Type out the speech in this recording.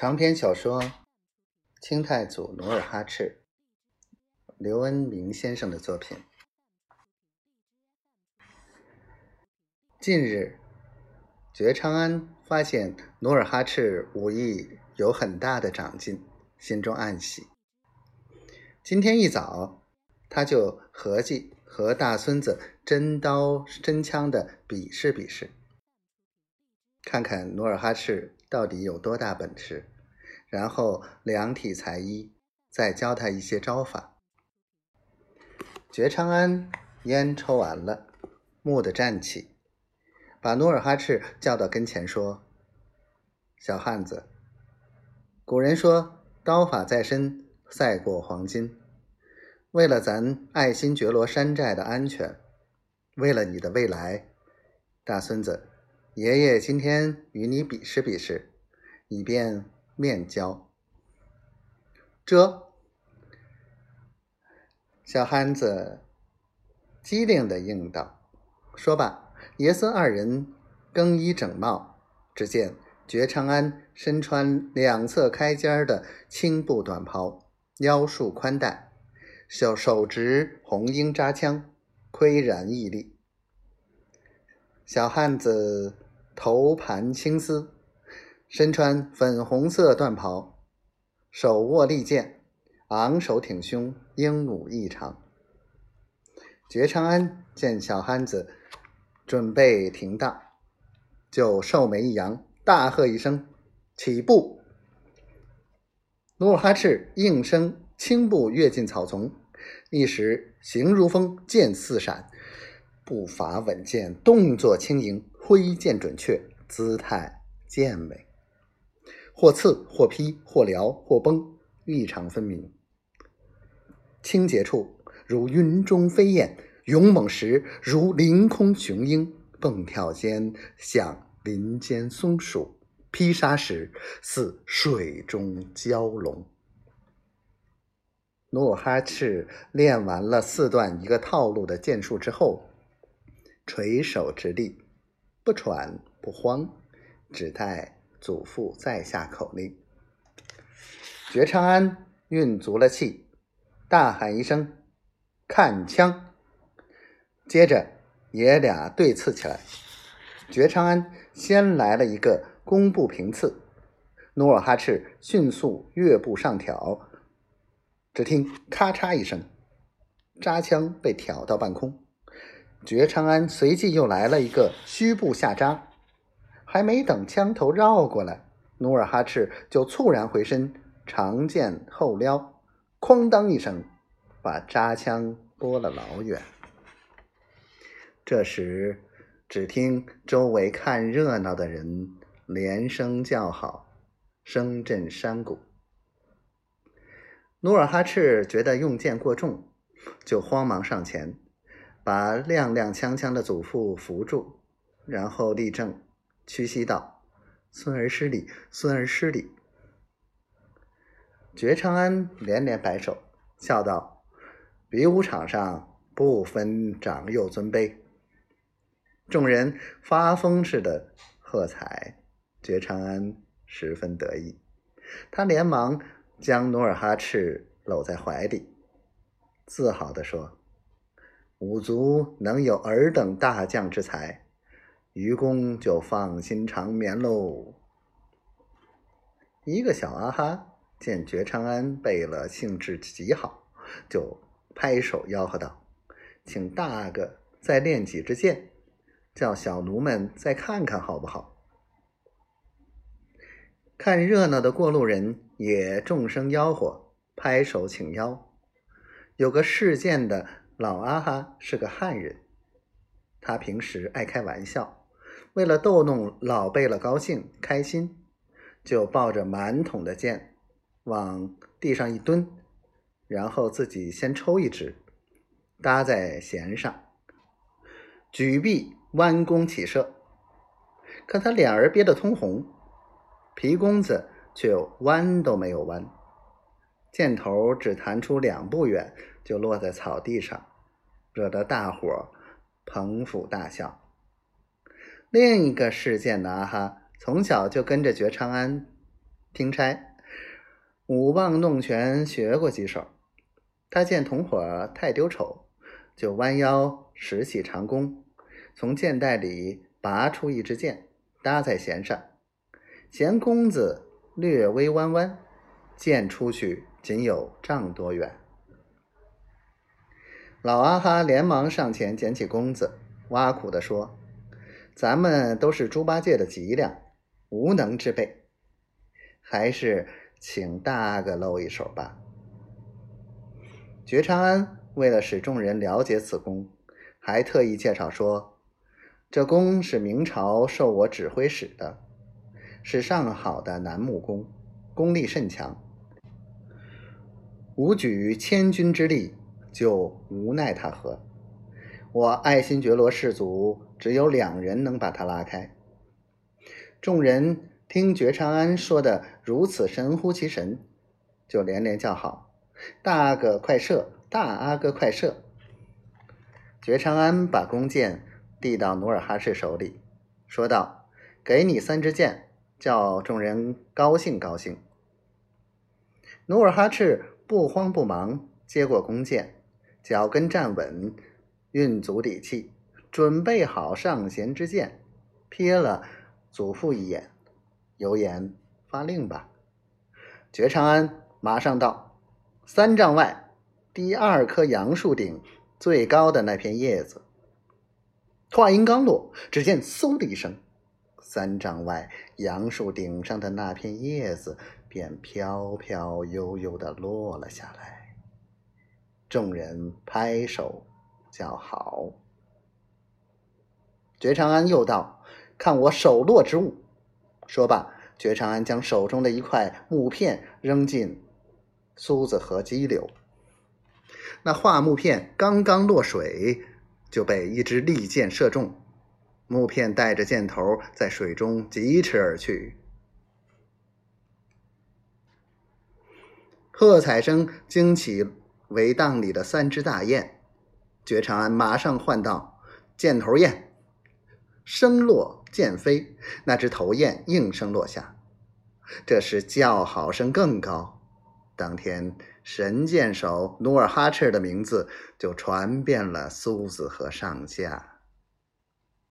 长篇小说《清太祖努尔哈赤》，刘恩明先生的作品。近日，觉昌安发现努尔哈赤武艺有很大的长进，心中暗喜。今天一早，他就合计和大孙子真刀真枪的比试比试。看看努尔哈赤到底有多大本事，然后量体裁衣，再教他一些招法。觉昌安烟抽完了，蓦地站起，把努尔哈赤叫到跟前说：“小汉子，古人说刀法在身，赛过黄金。为了咱爱新觉罗山寨的安全，为了你的未来，大孙子。”爷爷今天与你比试比试，以便面交。这小憨子机灵的应道：“说罢，爷孙二人更衣整帽。只见觉昌安身穿两侧开肩的青布短袍，腰束宽带，手手执红缨扎枪，岿然屹立。小汉子。”头盘青丝，身穿粉红色缎袍，手握利剑，昂首挺胸，英武异常。觉昌安见小憨子准备停当，就寿眉一扬，大喝一声：“起步！”努尔哈赤应声轻步跃进草丛，一时形如风，剑似闪，步伐稳健，动作轻盈。挥剑准确，姿态健美，或刺，或劈，或撩，或崩，异常分明。清洁处如云中飞燕，勇猛时如凌空雄鹰，蹦跳间像林间松鼠，劈杀时似水中蛟龙。努尔哈赤练完了四段一个套路的剑术之后，垂手直立。不喘不慌，只待祖父再下口令。觉昌安运足了气，大喊一声：“看枪！”接着爷俩对刺起来。觉昌安先来了一个弓步平刺，努尔哈赤迅速跃步上挑。只听咔嚓一声，扎枪被挑到半空。觉昌安随即又来了一个虚步下扎，还没等枪头绕过来，努尔哈赤就猝然回身，长剑后撩，哐当一声，把扎枪拨了老远。这时，只听周围看热闹的人连声叫好，声震山谷。努尔哈赤觉得用剑过重，就慌忙上前。把踉踉跄跄的祖父扶住，然后立正，屈膝道：“孙儿失礼，孙儿失礼。”觉昌安连连摆手，笑道：“比武场上不分长幼尊卑。”众人发疯似的喝彩，觉昌安十分得意，他连忙将努尔哈赤搂在怀里，自豪地说。五族能有尔等大将之才，愚公就放心长眠喽。一个小阿哈见觉昌安背了，兴致极好，就拍手吆喝道：“请大阿哥再练几支箭，叫小奴们再看看好不好？”看热闹的过路人也众声吆喝，拍手请邀。有个试剑的。老阿哈是个汉人，他平时爱开玩笑，为了逗弄老贝勒高兴开心，就抱着满桶的剑往地上一蹲，然后自己先抽一支，搭在弦上，举臂弯弓起射。可他脸儿憋得通红，皮公子却弯都没有弯，箭头只弹出两步远，就落在草地上。惹得大伙捧腹大笑。另一个事件的阿哈从小就跟着觉昌安听差，舞棒弄拳学过几手。他见同伙太丢丑，就弯腰拾起长弓，从箭袋里拔出一支箭，搭在弦上，弦弓子略微弯弯，箭出去仅有丈多远。老阿哈连忙上前捡起弓子，挖苦地说：“咱们都是猪八戒的脊梁，无能之辈。”还是请大阿哥露一手吧。觉昌安为了使众人了解此功，还特意介绍说：“这功是明朝受我指挥使的，是上好的楠木功，功力甚强。吾举千军之力，就无奈他何。我爱新觉罗氏族只有两人能把他拉开。”众人。听觉长安说的如此神乎其神，就连连叫好：“大阿哥快射！大阿哥快射！”觉长安把弓箭递到努尔哈赤手里，说道：“给你三支箭，叫众人高兴高兴。”努尔哈赤不慌不忙接过弓箭，脚跟站稳，运足底气，准备好上弦之箭，瞥了祖父一眼。有言发令吧！觉长安马上道：“三丈外，第二棵杨树顶最高的那片叶子。”话音刚落，只见“嗖”的一声，三丈外杨树顶上的那片叶子便飘飘悠悠的落了下来。众人拍手叫好。觉长安又道：“看我手落之物。”说罢，觉长安将手中的一块木片扔进苏子河激流。那画木片刚刚落水，就被一支利箭射中，木片带着箭头在水中疾驰而去。喝彩声惊起围荡里的三只大雁，觉长安马上唤道：“箭头雁。”声落箭飞，那只头雁应声落下。这时叫好声更高。当天神箭手努尔哈赤的名字就传遍了苏子河上下。